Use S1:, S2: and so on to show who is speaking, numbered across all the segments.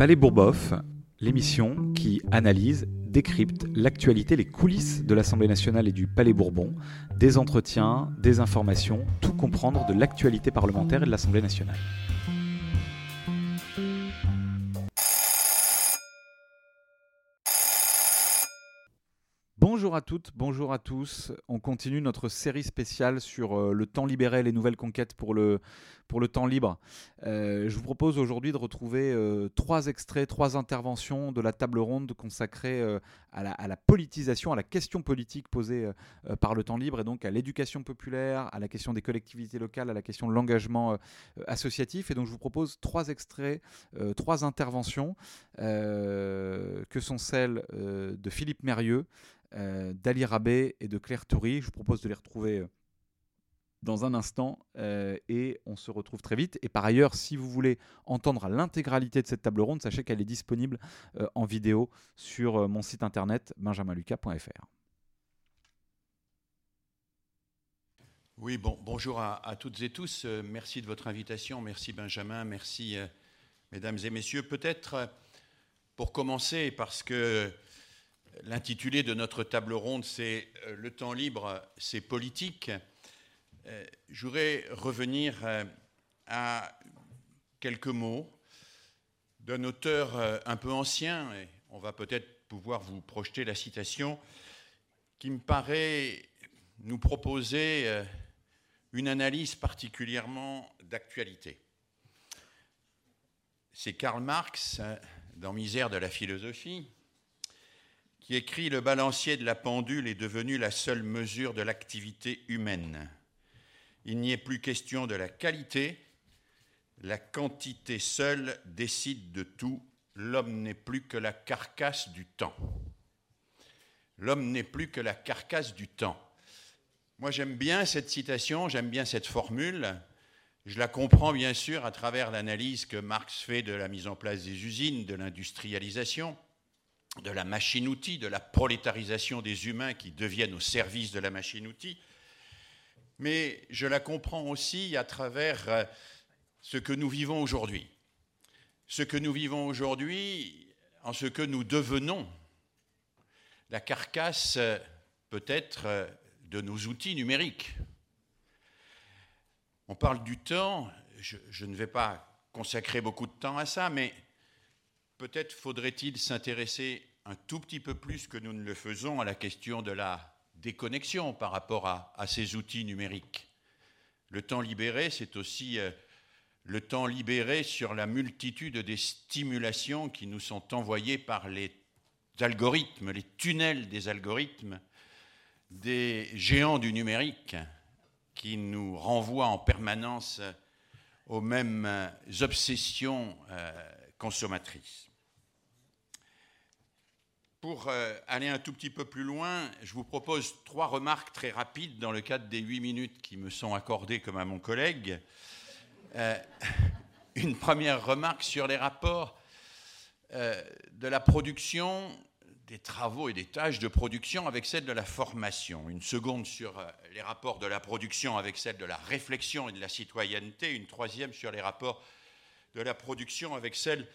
S1: Palais Bourboff, l'émission qui analyse, décrypte l'actualité, les coulisses de l'Assemblée nationale et du Palais Bourbon, des entretiens, des informations, tout comprendre de l'actualité parlementaire et de l'Assemblée nationale. Bonjour à toutes, bonjour à tous. On continue notre série spéciale sur euh, le temps libéré, les nouvelles conquêtes pour le, pour le temps libre. Euh, je vous propose aujourd'hui de retrouver euh, trois extraits, trois interventions de la table ronde consacrée à la, à, la, politisation, à la question politique posée par le temps libre et donc à l'éducation populaire, à la question des collectivités locales, à la question de l'engagement associatif. Et donc je vous propose trois extraits, trois interventions que sont celles de Philippe Mérieux. Euh, d'Ali Rabé et de Claire Toury. Je vous propose de les retrouver euh, dans un instant euh, et on se retrouve très vite. Et par ailleurs, si vous voulez entendre l'intégralité de cette table ronde, sachez qu'elle est disponible en vidéo sur mon site internet benjaminluca.fr.
S2: Oui, bon, bonjour à, toutes et tous. merci de votre invitation. Merci Benjamin. Merci mesdames et messieurs. Peut-être pour commencer, parce que L'intitulé de notre table ronde, c'est euh, Le temps libre, c'est politique. Euh, je voudrais revenir euh, à quelques mots d'un auteur un peu ancien, et on va peut-être pouvoir vous projeter la citation, qui me paraît nous proposer une analyse particulièrement d'actualité. C'est Karl Marx, dans Misère de la philosophie, qui écrit Le balancier de la pendule est devenu la seule mesure de l'activité humaine. Il n'y est plus question de la qualité, la quantité seule décide de tout. L'homme n'est plus que la carcasse du temps. L'homme n'est plus que la carcasse du temps. Moi j'aime bien cette citation, j'aime bien cette formule. Je la comprends bien sûr à travers l'analyse que Marx fait de la mise en place des usines, de l'industrialisation de la machine-outil, de la prolétarisation des humains qui deviennent au service de la machine-outil, mais je la comprends aussi à travers euh, ce que nous vivons aujourd'hui. Ce que nous vivons aujourd'hui en ce que nous devenons, la carcasse euh, peut-être euh, de nos outils numériques. On parle du temps, je, je ne vais pas consacrer beaucoup de temps à ça, mais peut-être faudrait-il s'intéresser un tout petit peu plus que nous ne le faisons à la question de la déconnexion par rapport à, ces outils numériques. Le temps libéré, c'est aussi euh, le temps libéré sur la multitude des stimulations qui nous sont envoyées par les algorithmes, les tunnels des algorithmes, des géants du numérique qui nous renvoient en permanence aux mêmes obsessions euh, consommatrices. Pour euh, aller un tout petit peu plus loin, je vous propose trois remarques très rapides dans le cadre des huit minutes qui me sont accordées comme à mon collègue. Euh, une première remarque sur les rapports euh, de la production, des travaux et des tâches de production avec celle de la formation. Une seconde sur les rapports de la production avec celle de la réflexion et de la citoyenneté. Une troisième sur les rapports de la production avec celle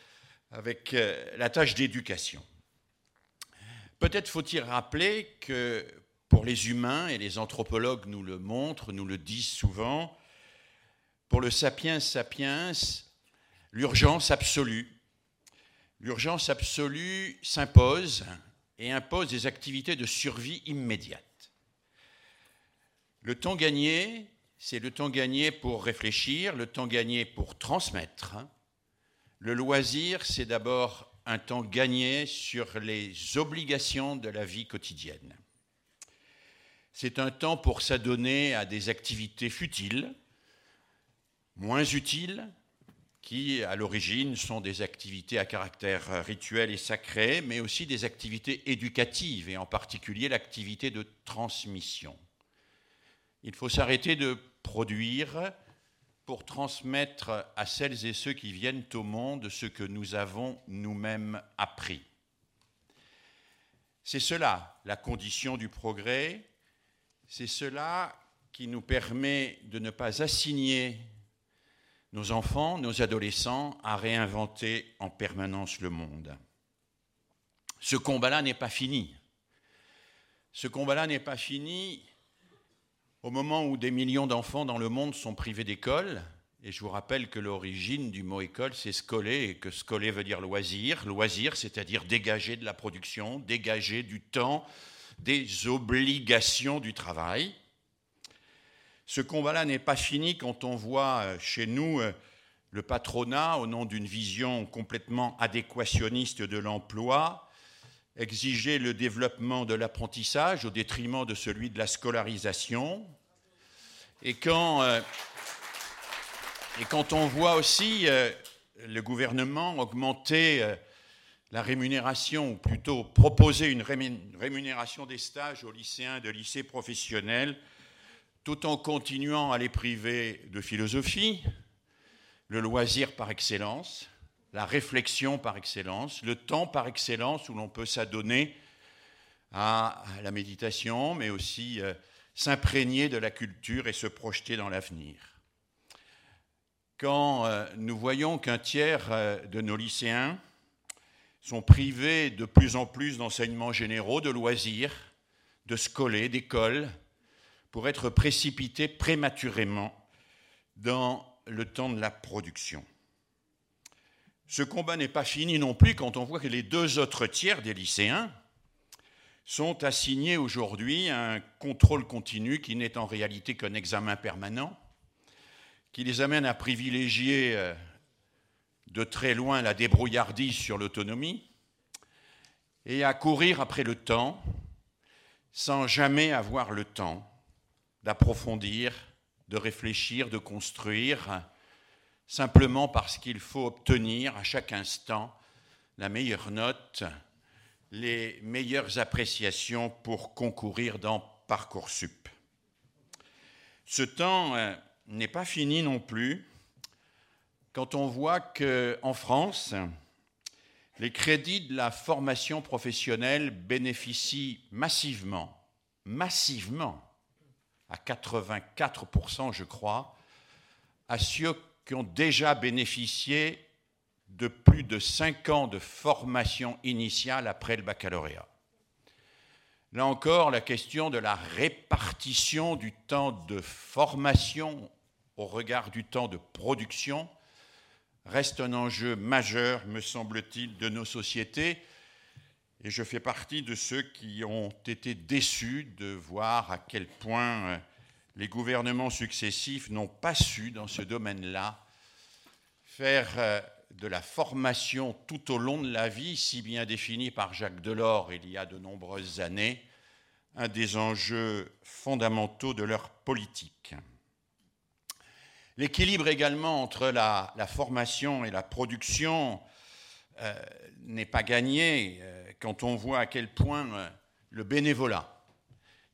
S2: avec la tâche d'éducation. Peut-être faut-il rappeler que pour les humains, et les anthropologues nous le montrent, nous le disent souvent, pour le sapiens sapiens, l'urgence absolue, l'urgence absolue s'impose et impose des activités de survie immédiate. Le temps gagné, c'est le temps gagné pour réfléchir, le temps gagné pour transmettre. Le loisir, c'est d'abord un temps gagné sur les obligations de la vie quotidienne. C'est un temps pour s'adonner à des activités futiles, moins utiles, qui à l'origine sont des activités à caractère rituel et sacré, mais aussi des activités éducatives, et en particulier l'activité de transmission. Il faut s'arrêter de produire pour transmettre à celles et ceux qui viennent au monde ce que nous avons nous-mêmes appris. C'est cela la condition du progrès, c'est cela qui nous permet de ne pas assigner nos enfants, nos adolescents à réinventer en permanence le monde. Ce combat-là n'est pas fini. Ce combat-là n'est pas fini au moment où des millions d'enfants dans le monde sont privés d'école, et je vous rappelle que l'origine du mot école, c'est scoler, et que scoler veut dire loisir. Loisir, c'est-à-dire dégager de la production, dégager du temps, des obligations du travail. Ce combat-là n'est pas fini quand on voit euh, chez nous euh, le patronat, au nom d'une vision complètement adéquationniste de l'emploi, exiger le développement de l'apprentissage au détriment de celui de la scolarisation. Et quand, euh, et quand on voit aussi euh, le gouvernement augmenter euh, la rémunération, ou plutôt proposer une rémunération des stages aux lycéens de lycées professionnels, tout en continuant à les priver de philosophie, le loisir par excellence, la réflexion par excellence, le temps par excellence où l'on peut s'adonner à la méditation, mais aussi s'imprégner de la culture et se projeter dans l'avenir. Quand euh, nous voyons qu'un tiers euh, de nos lycéens sont privés de plus en plus d'enseignements généraux, de loisirs, de scolés, d'écoles, pour être précipités prématurément dans le temps de la production. Ce combat n'est pas fini non plus quand on voit que les deux autres tiers des lycéens sont assignés aujourd'hui à un contrôle continu qui n'est en réalité qu'un examen permanent, qui les amène à privilégier euh, de très loin la débrouillardise sur l'autonomie et à courir après le temps sans jamais avoir le temps d'approfondir, de réfléchir, de construire, simplement parce qu'il faut obtenir à chaque instant la meilleure note, les meilleures appréciations pour concourir dans Parcoursup. Ce temps euh, n'est pas fini non plus quand on voit qu'en France, les crédits de la formation professionnelle bénéficient massivement, massivement, à 84% je crois, à ceux qui ont déjà bénéficié de plus de cinq ans de formation initiale après le baccalauréat. Là encore, la question de la répartition du temps de formation au regard du temps de production reste un enjeu majeur, me semble-t-il, de nos sociétés. Et je fais partie de ceux qui ont été déçus de voir à quel point les gouvernements successifs n'ont pas su, dans ce domaine-là, faire euh, de la formation tout au long de la vie, si bien définie par Jacques Delors il y a de nombreuses années, un des enjeux fondamentaux de leur politique. L'équilibre également entre la, formation et la production euh, n'est pas gagné euh, quand on voit à quel point le bénévolat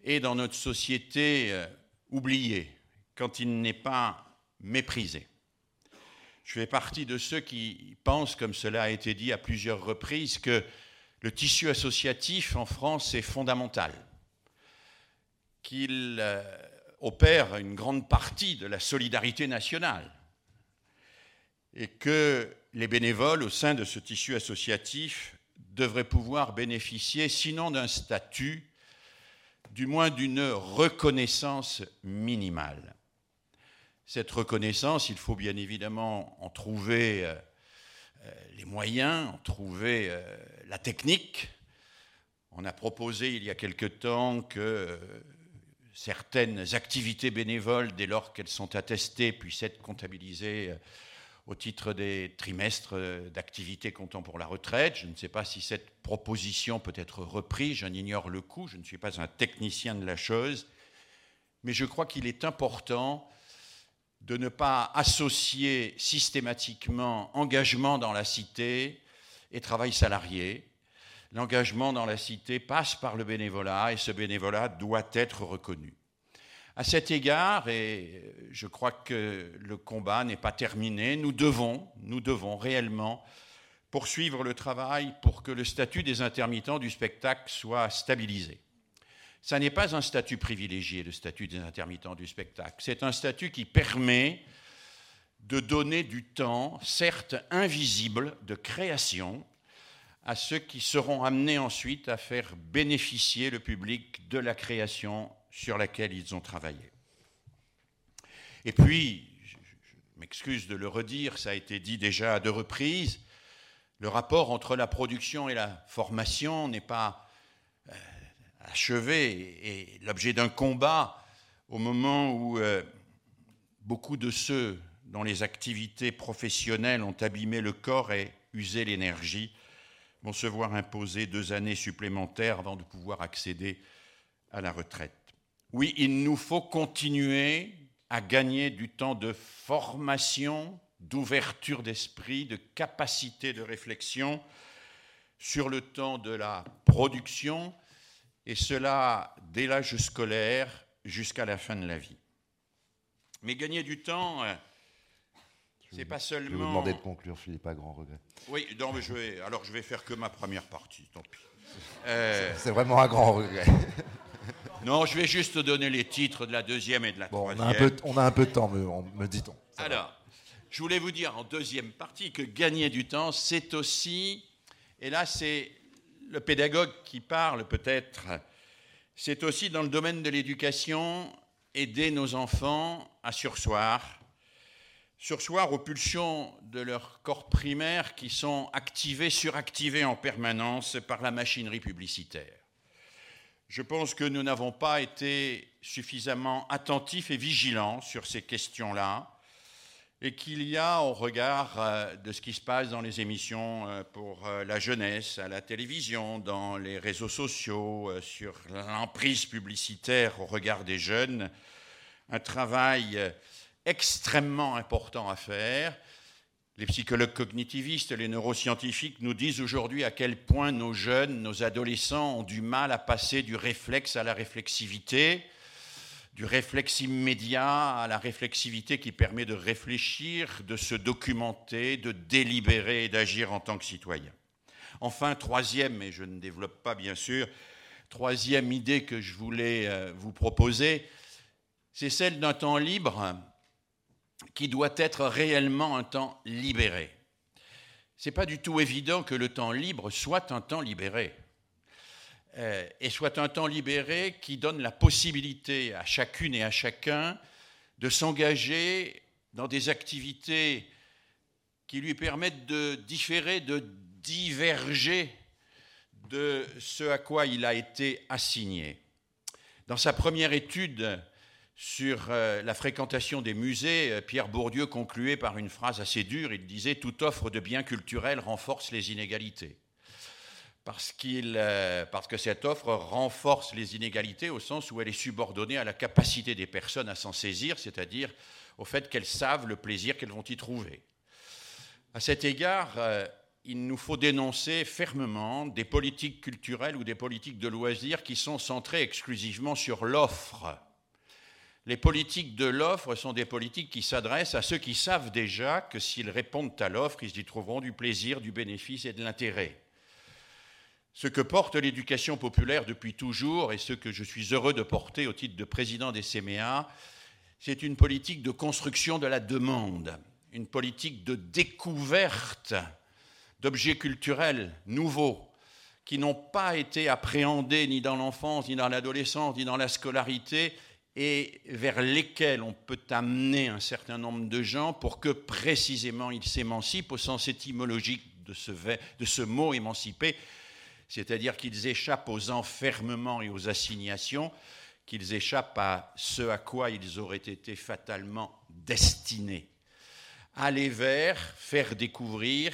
S2: est dans notre société oublié, quand il n'est pas méprisé. Je fais partie de ceux qui pensent, comme cela a été dit à plusieurs reprises, que le tissu associatif en France est fondamental, qu'il euh, opère une grande partie de la solidarité nationale et que les bénévoles au sein de ce tissu associatif devraient pouvoir bénéficier, sinon d'un statut, du moins d'une reconnaissance minimale. Cette reconnaissance, il faut bien évidemment en trouver euh, euh, les moyens, en trouver euh, la technique. On a proposé il y a quelque temps que certaines activités bénévoles, dès lors qu'elles sont attestées, puissent être comptabilisées au titre des trimestres d'activité comptant pour la retraite. Je ne sais pas si cette proposition peut être reprise, j'en ignore le coût, je ne suis pas un technicien de la chose, mais je crois qu'il est important de ne pas associer systématiquement engagement dans la cité et travail salarié. L'engagement dans la cité passe par le bénévolat et ce bénévolat doit être reconnu. À cet égard, et je crois que le combat n'est pas terminé, nous devons, nous devons réellement poursuivre le travail pour que le statut des intermittents du spectacle soit stabilisé. Ça n'est pas un statut privilégié, le statut des intermittents du spectacle. C'est un statut qui permet de donner du temps, certes invisible, de création à ceux qui seront amenés ensuite à faire bénéficier le public de la création sur laquelle ils ont travaillé. Et puis, je, m'excuse de le redire, ça a été dit déjà à deux reprises, le rapport entre la production et la formation n'est pas achevé et l'objet d'un combat au moment où euh, beaucoup de ceux dont les activités professionnelles ont abîmé le corps et usé l'énergie vont se voir imposer deux années supplémentaires avant de pouvoir accéder à la retraite. Oui, il nous faut continuer à gagner du temps de formation, d'ouverture d'esprit, de capacité de réflexion sur le temps de la production, et cela dès l'âge scolaire jusqu'à la fin de la vie. Mais gagner du temps, euh, c'est pas seulement. Je
S3: vais vous demander de conclure, Philippe, à grand regret.
S2: Oui, non, mais je vais, alors je vais faire que ma première partie, tant pis.
S3: Euh, c'est vraiment un grand regret.
S2: non, je vais juste donner les titres de la deuxième et de la troisième. On a, un
S3: peu, on a un peu de temps, me, me dit-on.
S2: Alors, je voulais vous dire en deuxième partie que gagner du temps, c'est aussi, et là c'est le pédagogue qui parle peut-être, c'est aussi dans le domaine de l'éducation, aider nos enfants à sursoir sursoir aux pulsions de leur corps primaire qui sont activées, suractivées en permanence par la machinerie publicitaire. Je pense que nous n'avons pas été suffisamment attentifs et vigilants sur ces questions-là et qu'il y a, au regard euh, de ce qui se passe dans les émissions euh, pour euh, la jeunesse, à la télévision, dans les réseaux sociaux, sur l'emprise publicitaire au regard des jeunes, un travail extrêmement important à faire. Les psychologues cognitivistes, les neuroscientifiques nous disent aujourd'hui à quel point nos jeunes, nos adolescents ont du mal à passer du réflexe à la réflexivité, du réflexe immédiat à la réflexivité qui permet de réfléchir, de se documenter, de délibérer et d'agir en tant que citoyen. Enfin, troisième, et je ne développe pas bien sûr, troisième idée que je voulais euh, vous proposer, c'est celle d'un temps libre qui doit être réellement un temps libéré. Ce n'est pas du tout évident que le temps libre soit un temps libéré. Euh, et soit un temps libéré qui donne la possibilité à chacune et à chacun de s'engager dans des activités qui lui permettent de différer, de diverger de ce à quoi il a été assigné. Dans sa première étude sur euh, la fréquentation des musées, euh, Pierre Bourdieu concluait par une phrase assez dure. Il disait Toute offre de biens culturels renforce les inégalités. Parce, euh, parce, que cette offre renforce les inégalités au sens où elle est subordonnée à la capacité des personnes à s'en saisir, c'est-à-dire au fait qu'elles savent le plaisir qu'elles vont y trouver. À cet égard, il nous faut dénoncer fermement des politiques culturelles ou des politiques de loisirs qui sont centrées exclusivement sur l'offre les politiques de l'offre sont des politiques qui s'adressent à ceux qui savent déjà que s'ils répondent à l'offre, ils y trouveront du plaisir, du bénéfice et de l'intérêt. Ce que porte l'éducation populaire depuis toujours et ce que je suis heureux de porter au titre de président des CMA, c'est une politique de construction de la demande, une politique de découverte d'objets culturels nouveaux qui n'ont pas été appréhendés ni dans l'enfance, ni dans l'adolescence, ni dans la scolarité, et vers lesquels on peut amener un certain nombre de gens pour que précisément ils s'émancipent au sens étymologique de ce, de ce mot émanciper, c'est-à-dire qu'ils échappent aux enfermements et aux assignations, qu'ils échappent à ce à quoi ils auraient été fatalement destinés. Aller vers, faire découvrir,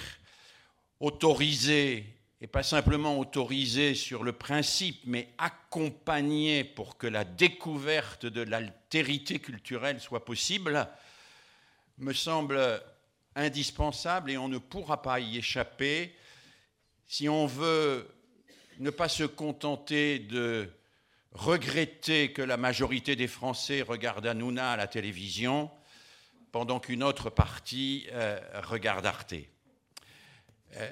S2: autoriser et pas simplement autorisé sur le principe, mais accompagné pour que la découverte de l'altérité culturelle soit possible, me semble indispensable et on ne pourra pas y échapper si on veut ne pas se contenter de regretter que la majorité des Français regardent Hanouna à la télévision pendant qu'une autre partie euh, regarde Arte. Euh,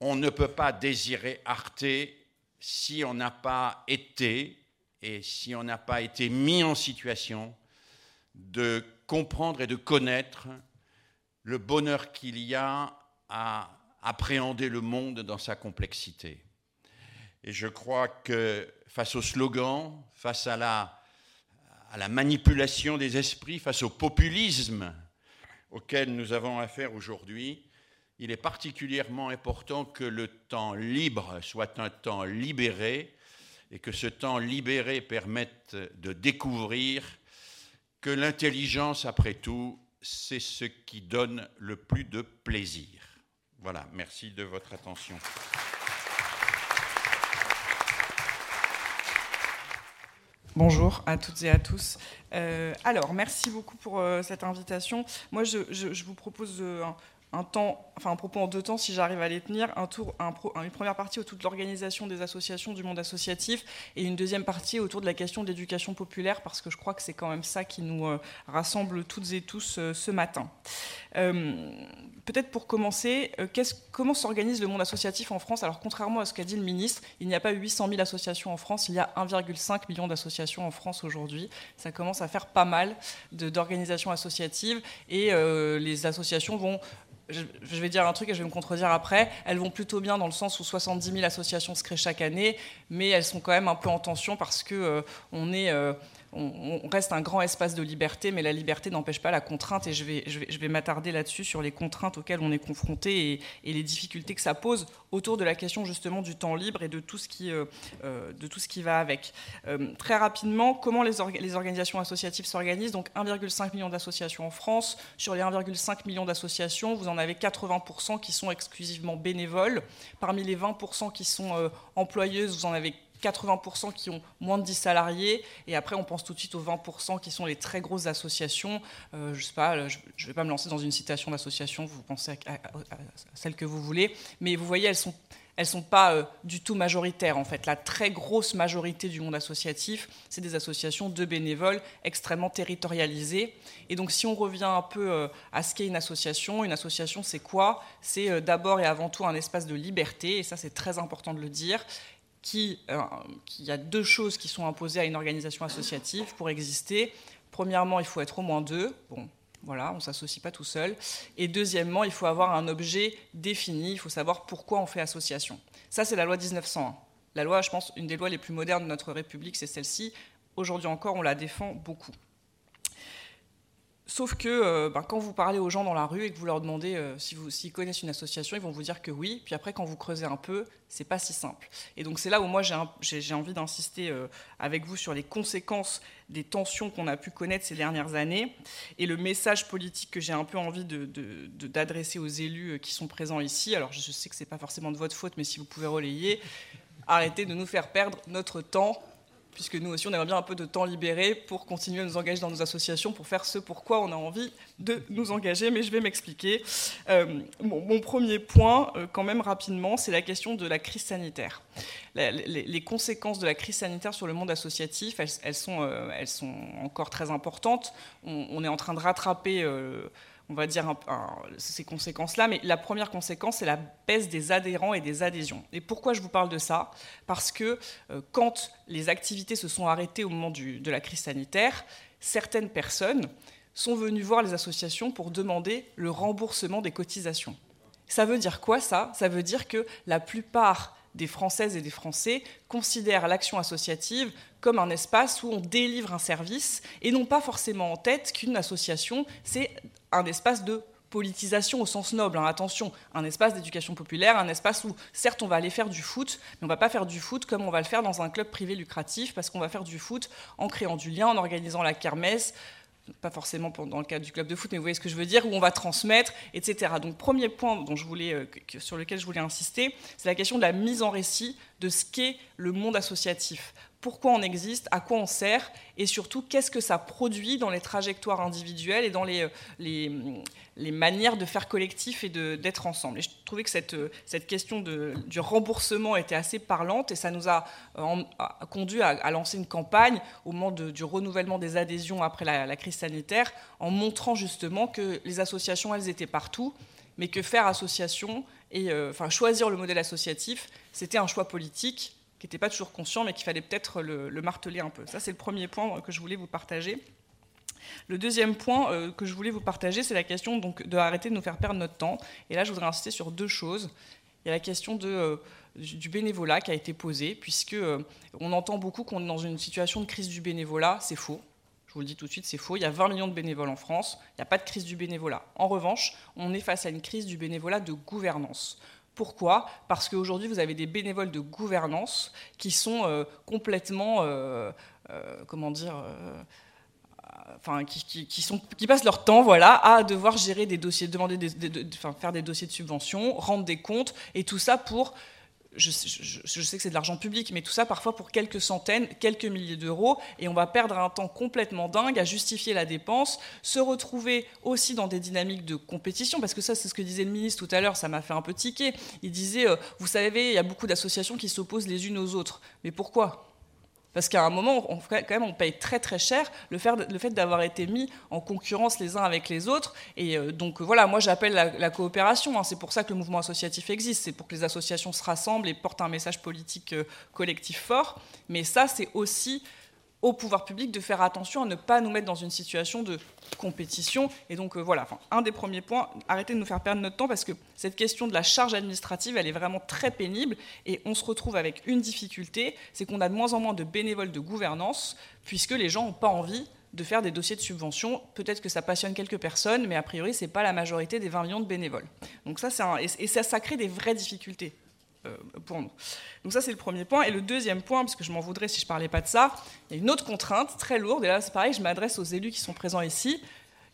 S2: on ne peut pas désirer Arte si on n'a pas été et si on n'a pas été mis en situation de comprendre et de connaître le bonheur qu'il y a à appréhender le monde dans sa complexité. Et je crois que face au slogan, face à la, à la manipulation des esprits, face au populisme auquel nous avons affaire aujourd'hui, il est particulièrement important que le temps libre soit un temps libéré et que ce temps libéré permette de découvrir que l'intelligence, après tout, c'est ce qui donne le plus de plaisir. Voilà, merci de votre attention.
S4: Bonjour à toutes et à tous. Euh, alors, merci beaucoup pour euh, cette invitation. Moi, je, vous propose euh, un temps, enfin un propos en deux temps si j'arrive à les tenir, un tour, une première partie autour de l'organisation des associations du monde associatif et une deuxième partie autour de la question de l'éducation populaire parce que je crois que c'est quand même ça qui nous rassemble toutes et tous ce matin. Euh, peut-être pour commencer, comment s'organise le monde associatif en France? Alors contrairement à ce qu'a dit le ministre, il n'y a pas 800 000 associations en France, il y a 1,5 million d'associations en France aujourd'hui. Ça commence à faire pas mal d'organisations associatives et les associations vont je vais dire un truc et je vais me contredire après, elles vont plutôt bien dans le sens où 70 000 associations se créent chaque année, mais elles sont quand même un peu en tension parce que euh, on est euh, on, reste un grand espace de liberté, mais la liberté n'empêche pas la contrainte, et je vais, m'attarder là-dessus sur les contraintes auxquelles on est confronté et, les difficultés que ça pose autour de la question justement du temps libre et de tout ce qui, euh, euh, de tout ce qui va avec. Euh, très rapidement, comment les, les organisations associatives s'organisent? Donc 1,5 million d'associations en France. Sur les 1,5 million d'associations, vous en avez 80% qui sont exclusivement bénévoles. Parmi les 20% qui sont employeuses, vous en avez 80% qui ont moins de 10 salariés, et après on pense tout de suite aux 20% qui sont les très grosses associations. Euh, je sais pas, je ne vais pas me lancer dans une citation d'association, vous pensez à, celle que vous voulez, mais vous voyez, elles sont elles ne sont pas euh, du tout majoritaires en fait. La très grosse majorité du monde associatif, c'est des associations de bénévoles extrêmement territorialisées. Et donc si on revient un peu euh, à ce qu'est une association, une association c'est quoi? C'est d'abord et avant tout un espace de liberté, et ça c'est très important de le dire, qu'il euh, y a deux choses qui sont imposées à une organisation associative pour exister. Premièrement, il faut être au moins deux. Bon, voilà, on ne s'associe pas tout seul. Et deuxièmement, il faut avoir un objet défini, il faut savoir pourquoi on fait association. Ça, c'est la loi 1901. La loi, je pense, une des lois les plus modernes de notre République, c'est celle-ci. Aujourd'hui encore, on la défend beaucoup. Sauf que euh, ben, quand vous parlez aux gens dans la rue et que vous leur demandez euh, s'ils connaissent une association, ils vont vous dire que oui. Puis après, quand vous creusez un peu, c'est pas si simple. Et donc c'est là où moi j'ai envie d'insister euh, avec vous sur les conséquences des tensions qu'on a pu connaître ces dernières années et le message politique que j'ai un peu envie d'adresser de, aux élus qui sont présents ici. Alors je sais que c'est pas forcément de votre faute, mais si vous pouvez relayer, arrêtez de nous faire perdre notre temps puisque nous aussi, on aimerait bien un peu de temps libéré pour continuer à nous engager dans nos associations, pour faire ce pourquoi on a envie de nous engager, mais je vais m'expliquer. Euh, mon, premier point, euh, quand même rapidement, c'est la question de la crise sanitaire. les, conséquences de la crise sanitaire sur le monde associatif, elles, sont, euh, sont, encore très importantes. On, est en train de rattraper on va dire, ces conséquences-là. Mais la première conséquence, c'est la baisse des adhérents et des adhésions. Et pourquoi je vous parle de ça? Parce que euh, quand les activités se sont arrêtées au moment de la crise sanitaire, certaines personnes sont venues voir les associations pour demander le remboursement des cotisations. Ça veut dire quoi ça? Ça veut dire que la plupart des Françaises et des Français considèrent l'action associative comme un espace où on délivre un service et n'ont pas forcément en tête qu'une association, c'est un espace de politisation au sens noble, hein, attention, un espace d'éducation populaire, un espace où certes on va aller faire du foot, mais on va pas faire du foot comme on va le faire dans un club privé lucratif, parce qu'on va faire du foot en créant du lien, en organisant la kermesse, pas forcément dans le cadre du club de foot, mais vous voyez ce que je veux dire, où on va transmettre, etc. Donc premier point euh, sur lequel je voulais insister, c'est la question de la mise en récit de ce qu'est le monde associatif pourquoi on existe, à quoi on sert, et surtout qu'est-ce que ça produit dans les trajectoires individuelles et dans les, les, les manières de faire collectif et d'être ensemble. Et je trouvais que cette, cette question de, du remboursement était assez parlante et ça nous a, conduit à, lancer une campagne au moment du renouvellement des adhésions après la, crise sanitaire en montrant justement que les associations, elles étaient partout, mais que faire association et euh, enfin, choisir le modèle associatif, c'était un choix politique qui n'était pas toujours conscient, mais qu'il fallait peut-être le, marteler un peu. Ça, c'est le premier point que je voulais vous partager. Le deuxième point euh, que je voulais vous partager, c'est la question donc, de arrêter de nous faire perdre notre temps. Et là, je voudrais insister sur deux choses. Il y a la question euh, du bénévolat qui a été posée, puisque euh, on entend beaucoup qu'on est dans une situation de crise du bénévolat. C'est faux. Je vous le dis tout de suite, c'est faux. Il y a 20 millions de bénévoles en France. Il n'y a pas de crise du bénévolat. En revanche, on est face à une crise du bénévolat de gouvernance. Pourquoi? Parce qu'aujourd'hui, vous avez des bénévoles de gouvernance qui sont complètement, comment dire, enfin, qui, sont, qui, passent leur temps voilà, à devoir gérer des dossiers, demander faire des dossiers de subvention, rendre des comptes, et tout ça pour, je, sais que c'est de l'argent public, mais tout ça parfois pour quelques centaines, quelques milliers d'euros, et on va perdre un temps complètement dingue à justifier la dépense, se retrouver aussi dans des dynamiques de compétition, parce que ça c'est ce que disait le ministre tout à l'heure, ça m'a fait un peu tiquer, il disait, euh, vous savez, il y a beaucoup d'associations qui s'opposent les unes aux autres, mais pourquoi? Parce qu'à un moment, on, quand même, on paye très très cher le fait, d'avoir été mis en concurrence les uns avec les autres. Et euh, donc voilà, moi j'appelle la, coopération. Hein. C'est pour ça que le mouvement associatif existe. C'est pour que les associations se rassemblent et portent un message politique euh, collectif fort. Mais ça, c'est aussi au pouvoir public de faire attention à ne pas nous mettre dans une situation de compétition. Et donc euh, voilà, un des premiers points, arrêtez de nous faire perdre notre temps parce que cette question de la charge administrative, elle est vraiment très pénible et on se retrouve avec une difficulté, c'est qu'on a de moins en moins de bénévoles de gouvernance puisque les gens n'ont pas envie de faire des dossiers de subvention. Peut-être que ça passionne quelques personnes, mais a priori, ce n'est pas la majorité des 20 millions de bénévoles. Donc ça, et ça, ça crée des vraies difficultés pour nous. Donc ça, c'est le premier point. Et le deuxième point, parce que je m'en voudrais si je ne parlais pas de ça, il y a une autre contrainte très lourde, et là, c'est pareil, je m'adresse aux élus qui sont présents ici.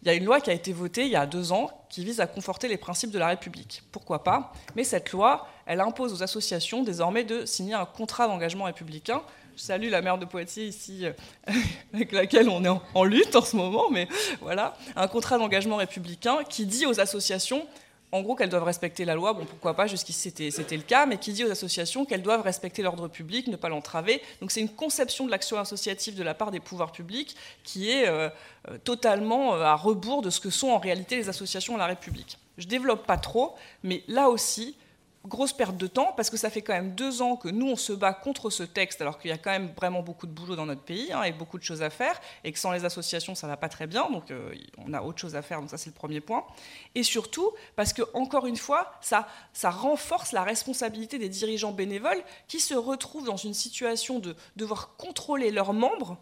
S4: Il y a une loi qui a été votée il y a deux ans qui vise à conforter les principes de la République. Pourquoi pas? Mais cette loi, elle impose aux associations désormais de signer un contrat d'engagement républicain. Je salue la maire de Poitiers ici, euh, avec laquelle on est en lutte en ce moment, mais voilà, un contrat d'engagement républicain qui dit aux associations en gros, qu'elles doivent respecter la loi. Bon, pourquoi pas, jusqu'ici c'était le cas, mais qui dit aux associations qu'elles doivent respecter l'ordre public, ne pas l'entraver. Donc c'est une conception de l'action associative de la part des pouvoirs publics qui est euh, euh, totalement euh, à rebours de ce que sont en réalité les associations de la République. Je développe pas trop, mais là aussi, grosse perte de temps parce que ça fait quand même deux ans que nous on se bat contre ce texte alors qu'il y a quand même vraiment beaucoup de boulot dans notre pays hein, et beaucoup de choses à faire et que sans les associations ça va pas très bien donc euh, on a autre chose à faire donc ça c'est le premier point. Et surtout parce que encore une fois ça ça renforce la responsabilité des dirigeants bénévoles qui se retrouvent dans une situation de devoir contrôler leurs membres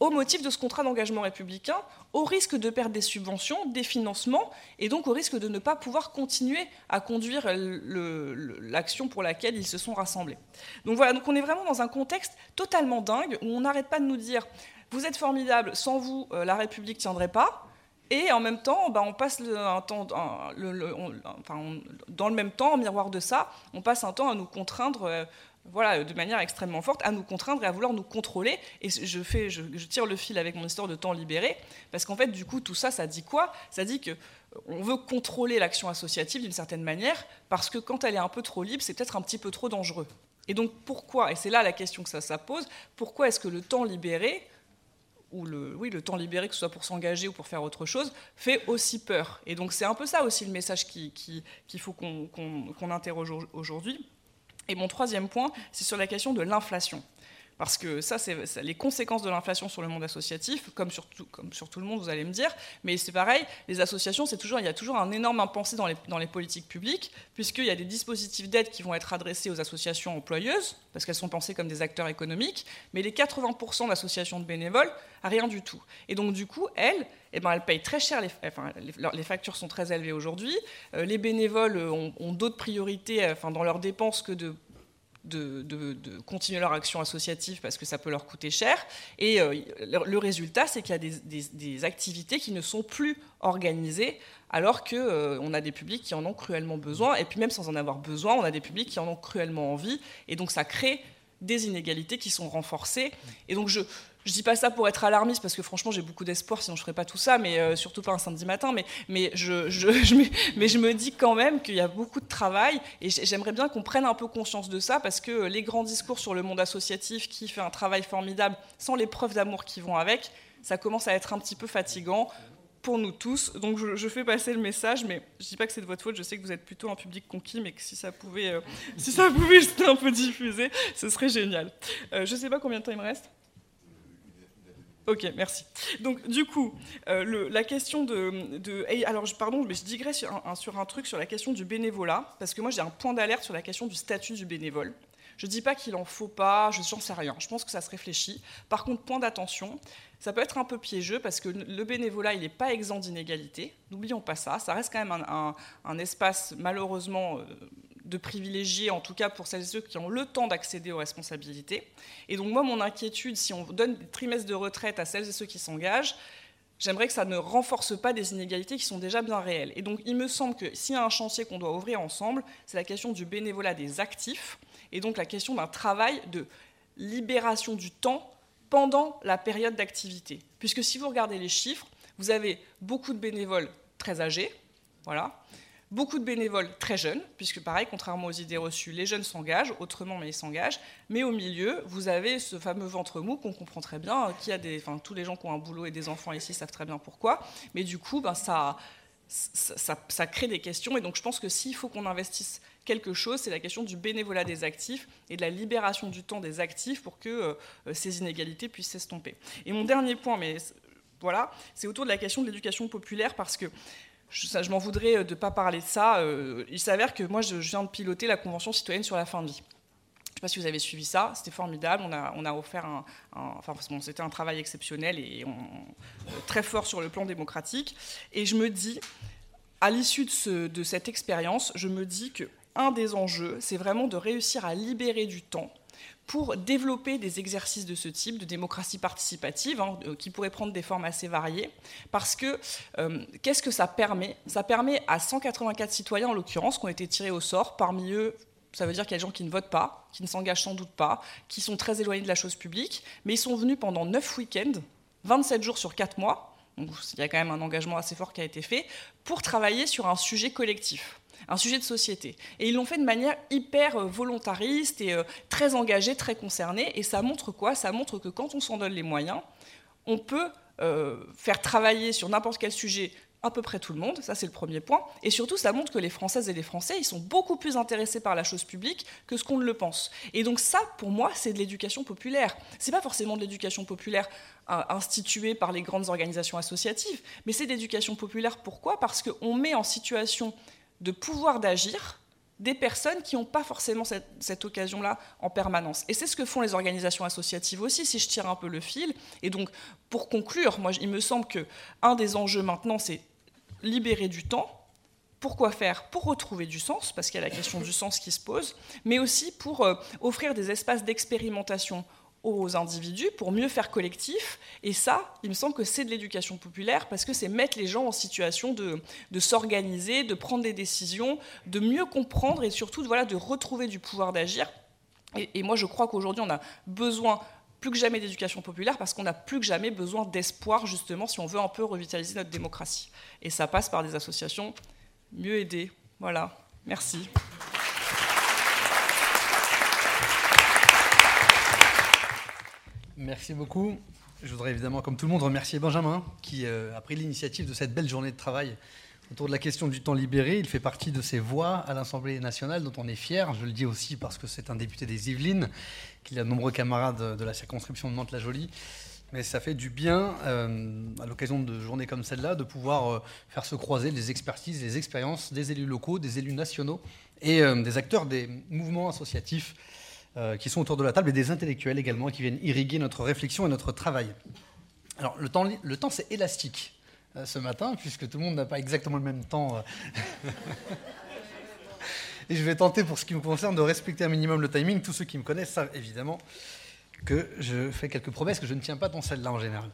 S4: au motif de ce contrat d'engagement républicain, au risque de perdre des subventions, des financements, et donc au risque de ne pas pouvoir continuer à conduire l'action pour laquelle ils se sont rassemblés. Donc voilà, donc on est vraiment dans un contexte totalement dingue, où on n'arrête pas de nous dire, vous êtes formidables, sans vous, euh, la République ne tiendrait pas, et en même temps, bah, on passe un temps, enfin, dans le même temps, en miroir de ça, on passe un temps à nous contraindre euh, voilà, de manière extrêmement forte, à nous contraindre et à vouloir nous contrôler. Et je, tire le fil avec mon histoire de temps libéré, parce qu'en fait, du coup, tout ça, ça dit quoi? Ça dit que on veut contrôler l'action associative d'une certaine manière, parce que quand elle est un peu trop libre, c'est peut-être un petit peu trop dangereux. Et donc pourquoi, et c'est là la question que ça, ça pose, pourquoi est-ce que le temps libéré, ou le, oui, le temps libéré, que ce soit pour s'engager ou pour faire autre chose, fait aussi peur? Et donc c'est un peu ça aussi le message qu'il qui, faut qu'on interroge aujourd'hui. Et mon troisième point, c'est sur la question de l'inflation. Parce que ça, c'est les conséquences de l'inflation sur le monde associatif, comme sur, tout, le monde, vous allez me dire. Mais c'est pareil, les associations, il y a toujours un énorme impensé dans les, politiques publiques, puisqu'il y a des dispositifs d'aide qui vont être adressés aux associations employeuses, parce qu'elles sont pensées comme des acteurs économiques, mais les 80% d'associations de bénévoles, rien du tout. Et donc, du coup, elles, eh ben, elles payent très cher, les, enfin, les, factures sont très élevées aujourd'hui. Euh, les bénévoles ont, d'autres priorités enfin, dans leurs dépenses que de de, continuer leur action associative parce que ça peut leur coûter cher. Et euh, le, résultat, c'est qu'il y a des, activités qui ne sont plus organisées alors qu'on euh, a des publics qui en ont cruellement besoin. Et puis même sans en avoir besoin, on a des publics qui en ont cruellement envie. Et donc ça crée des inégalités qui sont renforcées. Et donc je, je dis pas ça pour être alarmiste parce que franchement j'ai beaucoup d'espoir sinon je ferais pas tout ça mais euh, surtout pas un samedi matin mais mais je, je, mais je me dis quand même qu'il y a beaucoup de travail et j'aimerais bien qu'on prenne un peu conscience de ça parce que les grands discours sur le monde associatif qui fait un travail formidable sans les preuves d'amour qui vont avec ça commence à être un petit peu fatigant pour nous tous. Donc je, fais passer le message, mais je dis pas que c'est de votre faute. Je sais que vous êtes plutôt un public conquis, mais que si ça pouvait, euh, si ça pouvait un peu diffuser, ce serait génial. Euh, je sais pas combien de temps il me reste. Ok, merci. Donc, du coup, euh, la question de. alors, pardon, mais je digresse sur un, sur un, truc sur la question du bénévolat, parce que moi, j'ai un point d'alerte sur la question du statut du bénévole. Je ne dis pas qu'il en faut pas, je n'en sais rien. Je pense que ça se réfléchit. Par contre, point d'attention, ça peut être un peu piégeux parce que le bénévolat, il n'est pas exempt d'inégalité. N'oublions pas ça. Ça reste quand même un, espace, malheureusement, euh, de privilégier, en tout cas pour celles et ceux qui ont le temps d'accéder aux responsabilités. Et donc moi, mon inquiétude, si on donne des trimestres de retraite à celles et ceux qui s'engagent, j'aimerais que ça ne renforce pas des inégalités qui sont déjà bien réelles. Et donc il me semble que s'il y a un chantier qu'on doit ouvrir ensemble, c'est la question du bénévolat des actifs, et donc la question d'un travail de libération du temps pendant la période d'activité. Puisque si vous regardez les chiffres, vous avez beaucoup de bénévoles très âgés, voilà, Beaucoup de bénévoles très jeunes, puisque pareil, contrairement aux idées reçues, les jeunes s'engagent, autrement, mais ils s'engagent. Mais au milieu, vous avez ce fameux ventre mou qu'on comprend très bien, qui a des, enfin, tous les gens qui ont un boulot et des enfants ici savent très bien pourquoi. Mais du coup, ben, ça, ça, ça, crée des questions. Et donc, je pense que s'il faut qu'on investisse quelque chose, c'est la question du bénévolat des actifs et de la libération du temps des actifs pour que euh, ces inégalités puissent s'estomper. Et mon dernier point, mais voilà, c'est autour de la question de l'éducation populaire, parce que je, m'en voudrais euh, de ne pas parler de ça. Euh, il s'avère que moi, je, viens de piloter la Convention citoyenne sur la fin de vie. Je ne sais pas si vous avez suivi ça, c'était formidable. On a, offert un, enfin, c'était un travail exceptionnel et euh, très fort sur le plan démocratique. Et je me dis, à l'issue de cette expérience, je me dis que un des enjeux, c'est vraiment de réussir à libérer du temps pour développer des exercices de ce type, de démocratie participative, hein, euh, qui pourraient prendre des formes assez variées. Parce que euh, qu'est-ce que ça permet? Ça permet à 184 citoyens, en l'occurrence, qui ont été tirés au sort, parmi eux ça veut dire qu'il y a des gens qui ne votent pas, qui ne s'engagent sans doute pas, qui sont très éloignés de la chose publique, mais ils sont venus pendant 9 week-ends, 27 jours sur 4 mois, donc il y a quand même un engagement assez fort qui a été fait, pour travailler sur un sujet collectif un sujet de société. Et ils l'ont fait de manière hyper euh, volontariste et euh, très engagée, très concernée. Et ça montre quoi? Ça montre que quand on s'en donne les moyens, on peut euh, faire travailler sur n'importe quel sujet à peu près tout le monde, ça c'est le premier point. Et surtout, ça montre que les Françaises et les Français, ils sont beaucoup plus intéressés par la chose publique que ce qu'on ne le pense. Et donc ça, pour moi, c'est de l'éducation populaire. C'est pas forcément de l'éducation populaire instituée par les grandes organisations associatives, mais c'est de l'éducation populaire. Pourquoi? Parce qu'on met en situation de pouvoir d'agir des personnes qui n'ont pas forcément cette, occasion-là en permanence. Et c'est ce que font les organisations associatives aussi, si je tire un peu le fil. Et donc, pour conclure, moi, il me semble que un des enjeux maintenant, c'est libérer du temps. Pourquoi faire? Pour retrouver du sens, parce qu'il y a la question du sens qui se pose, mais aussi pour euh, offrir des espaces d'expérimentation aux individus pour mieux faire collectif. Et ça, il me semble que c'est de l'éducation populaire parce que c'est mettre les gens en situation de, de s'organiser, de prendre des décisions, de mieux comprendre et surtout voilà, de retrouver du pouvoir d'agir. Et, et, moi, je crois qu'aujourd'hui, on a besoin plus que jamais d'éducation populaire parce qu'on a plus que jamais besoin d'espoir, justement, si on veut un peu revitaliser notre démocratie. Et ça passe par des associations mieux aidées. Voilà. Merci.
S5: Merci beaucoup. Je voudrais évidemment, comme tout le monde, remercier Benjamin qui euh, a pris l'initiative de cette belle journée de travail autour de la question du temps libéré. Il fait partie de ces voix à l'Assemblée nationale dont on est fier. Je le dis aussi parce que c'est un député des Yvelines, qu'il a de nombreux camarades de la circonscription de Mantes-la-Jolie. Mais ça fait du bien, euh, à l'occasion de journées comme celle-là, de pouvoir euh, faire se croiser les expertises, les expériences des élus locaux, des élus nationaux et des acteurs des mouvements associatifs euh, qui sont autour de la table et des intellectuels également qui viennent irriguer notre réflexion et notre travail. Alors le temps, le temps c'est élastique euh, ce matin puisque tout le monde n'a pas exactement le même temps. Euh. et je vais tenter pour ce qui me concerne de respecter un minimum le timing. Tous ceux qui me connaissent savent évidemment que je fais quelques promesses que je ne tiens pas dans celle-là en général.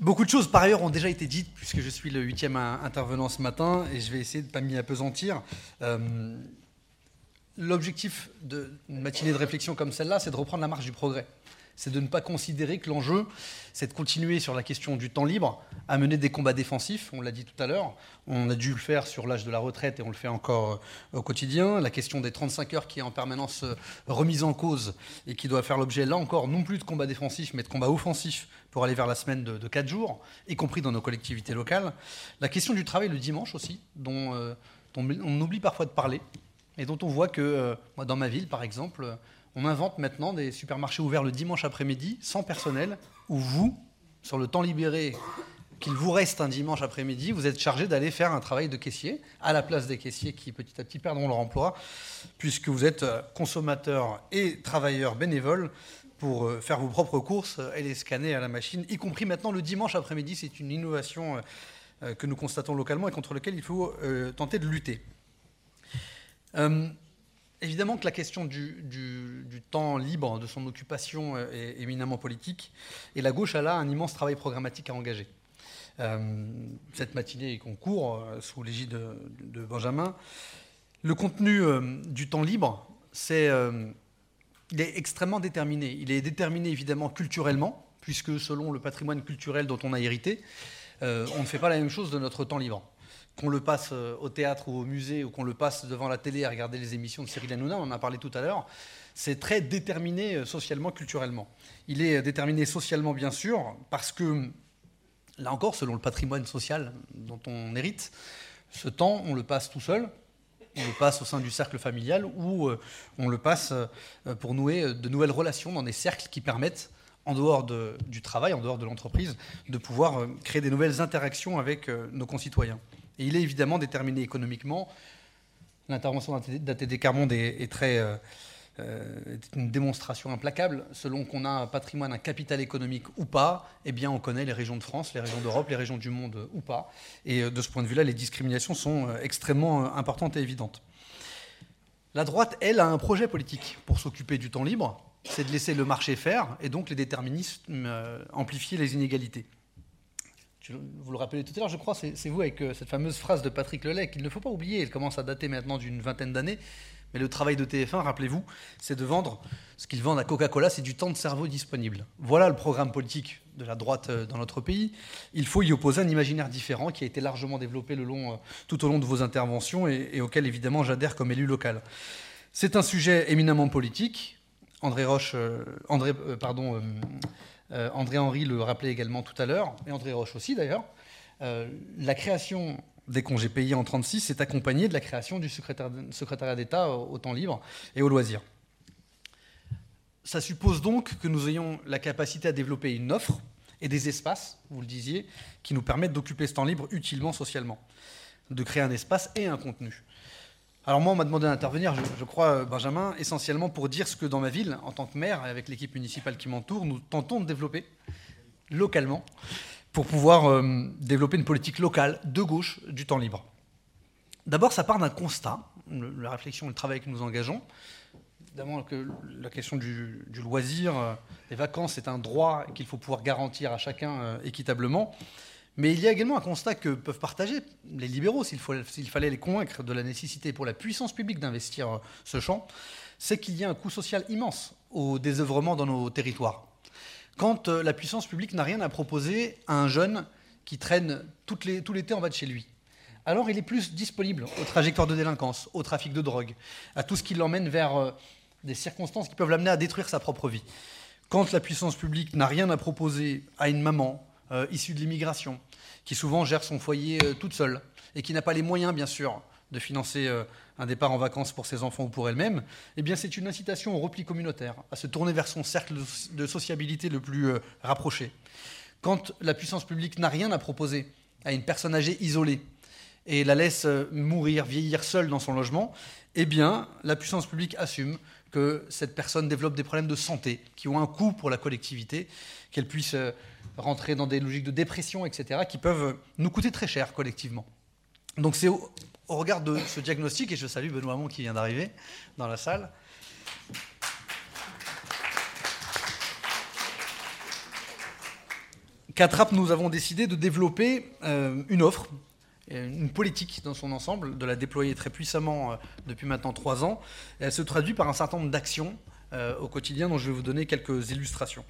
S5: Beaucoup de choses par ailleurs ont déjà été dites puisque je suis le huitième intervenant ce matin et je vais essayer de ne pas m'y apesantir. L'objectif d'une matinée de réflexion comme celle-là, c'est de reprendre la marche du progrès. C'est de ne pas considérer que l'enjeu, c'est de continuer sur la question du temps libre, à mener des combats défensifs, on l'a dit tout à l'heure. On a dû le faire sur l'âge de la retraite et on le fait encore euh, au quotidien. La question des 35 heures qui est en permanence euh, remise en cause et qui doit faire l'objet, là encore, non plus de combats défensifs, mais de combats offensifs pour aller vers la semaine de, 4 jours, y compris dans nos collectivités locales. La question du travail le dimanche aussi, dont, euh, on oublie parfois de parler et dont on voit que, euh, moi, dans ma ville, par exemple, on invente maintenant des supermarchés ouverts le dimanche après-midi, sans personnel, où vous, sur le temps libéré qu'il vous reste un dimanche après-midi, vous êtes chargé d'aller faire un travail de caissier à la place des caissiers qui petit à petit perdront leur emploi, puisque vous êtes euh, consommateur et travailleur bénévole pour euh, faire vos propres courses et les scanner à la machine, y compris maintenant le dimanche après-midi. C'est une innovation que nous constatons localement et contre laquelle il faut tenter de lutter. Évidemment que la question du, temps libre, de son occupation est éminemment politique, et la gauche a là un immense travail programmatique à engager. Euh, cette matinée concours euh, sous l'égide de, Benjamin. Le contenu euh, du temps libre, c'est, il est extrêmement déterminé. Il est déterminé évidemment culturellement, puisque selon le patrimoine culturel dont on a hérité, on ne fait pas la même chose de notre temps libre qu'on le passe au théâtre ou au musée ou qu'on le passe devant la télé à regarder les émissions de Cyril Hanouna, on en a parlé tout à l'heure, c'est très déterminé socialement, culturellement. Il est déterminé socialement, bien sûr, parce que là encore, selon le patrimoine social dont on hérite, ce temps, on le passe tout seul, on le passe au sein du cercle familial ou euh, on le passe euh, pour nouer euh, de nouvelles relations dans des cercles qui permettent, en dehors du travail, en dehors de l'entreprise, de pouvoir créer des nouvelles interactions avec nos concitoyens. Et il est évidemment déterminé économiquement. L'intervention d'ATD Carmonde est, très euh, est une démonstration implacable. Selon qu'on a un patrimoine, un capital économique ou pas, eh bien, on connaît les régions de France, les régions d'Europe, les régions du monde ou pas. Et euh, de ce point de vue-là, les discriminations sont euh, extrêmement importantes et évidentes. La droite, elle, a un projet politique pour s'occuper du temps libre, c'est de laisser le marché faire et donc les déterminismes amplifier les inégalités. Vous le rappelez tout à l'heure, je crois, c'est vous avec cette fameuse phrase de Patrick Lelay qu'il ne faut pas oublier, elle commence à dater maintenant d'une vingtaine d'années. Mais le travail de TF1, rappelez-vous, c'est de vendre ce qu'ils vendent à Coca-Cola, c'est du temps de cerveau disponible. Voilà le programme politique de la droite euh, dans notre pays. Il faut y opposer un imaginaire différent qui a été largement développé le long, euh, tout au long de vos interventions et, auquel évidemment j'adhère comme élu local. C'est un sujet éminemment politique. André Roche, euh, André, pardon, André Henry le rappelait également tout à l'heure, et André Roche aussi d'ailleurs. la création des congés payés en 1936 est accompagné de la création du secrétariat d'État au temps libre et au loisir. Ça suppose donc que nous ayons la capacité à développer une offre et des espaces, vous le disiez, qui nous permettent d'occuper ce temps libre utilement socialement, de créer un espace et un contenu. Alors moi, on m'a demandé d'intervenir, je, crois, Benjamin, essentiellement pour dire ce que dans ma ville, en tant que maire, avec l'équipe municipale qui m'entoure, nous tentons de développer localement pour pouvoir euh, développer une politique locale de gauche du temps libre. D'abord, ça part d'un constat, la réflexion et le travail que nous engageons. Évidemment que la question du, loisir, euh, des vacances, c'est un droit qu'il faut pouvoir garantir à chacun euh, équitablement. Mais il y a également un constat que peuvent partager les libéraux, s'il fallait les convaincre de la nécessité pour la puissance publique d'investir ce champ, c'est qu'il y a un coût social immense au désœuvrement dans nos territoires quand euh, la puissance publique n'a rien à proposer à un jeune qui traîne tout l'été en bas de chez lui. Alors il est plus disponible aux trajectoires de délinquance, au trafic de drogue, à tout ce qui l'emmène vers euh, des circonstances qui peuvent l'amener à détruire sa propre vie. Quand la puissance publique n'a rien à proposer à une maman euh, issue de l'immigration, qui souvent gère son foyer toute seule, et qui n'a pas les moyens, bien sûr, de financer euh, un départ en vacances pour ses enfants ou pour elle-même, eh bien c'est une incitation au repli communautaire, à se tourner vers son cercle de sociabilité le plus euh, rapproché. Quand la puissance publique n'a rien à proposer à une personne âgée isolée et la laisse euh, mourir, vieillir seule dans son logement, eh bien la puissance publique assume que cette personne développe des problèmes de santé qui ont un coût pour la collectivité, qu'elle puisse rentrer dans des logiques de dépression, etc., qui peuvent nous coûter très cher collectivement. Donc c'est au regard de ce diagnostic, et je salue Benoît Hamon qui vient d'arriver dans la salle, qu'à nous avons décidé de développer euh, une offre, une politique dans son ensemble, de la déployer très puissamment euh, depuis maintenant trois ans. elle se traduit par un certain nombre d'actions euh, au quotidien dont je vais vous donner quelques illustrations.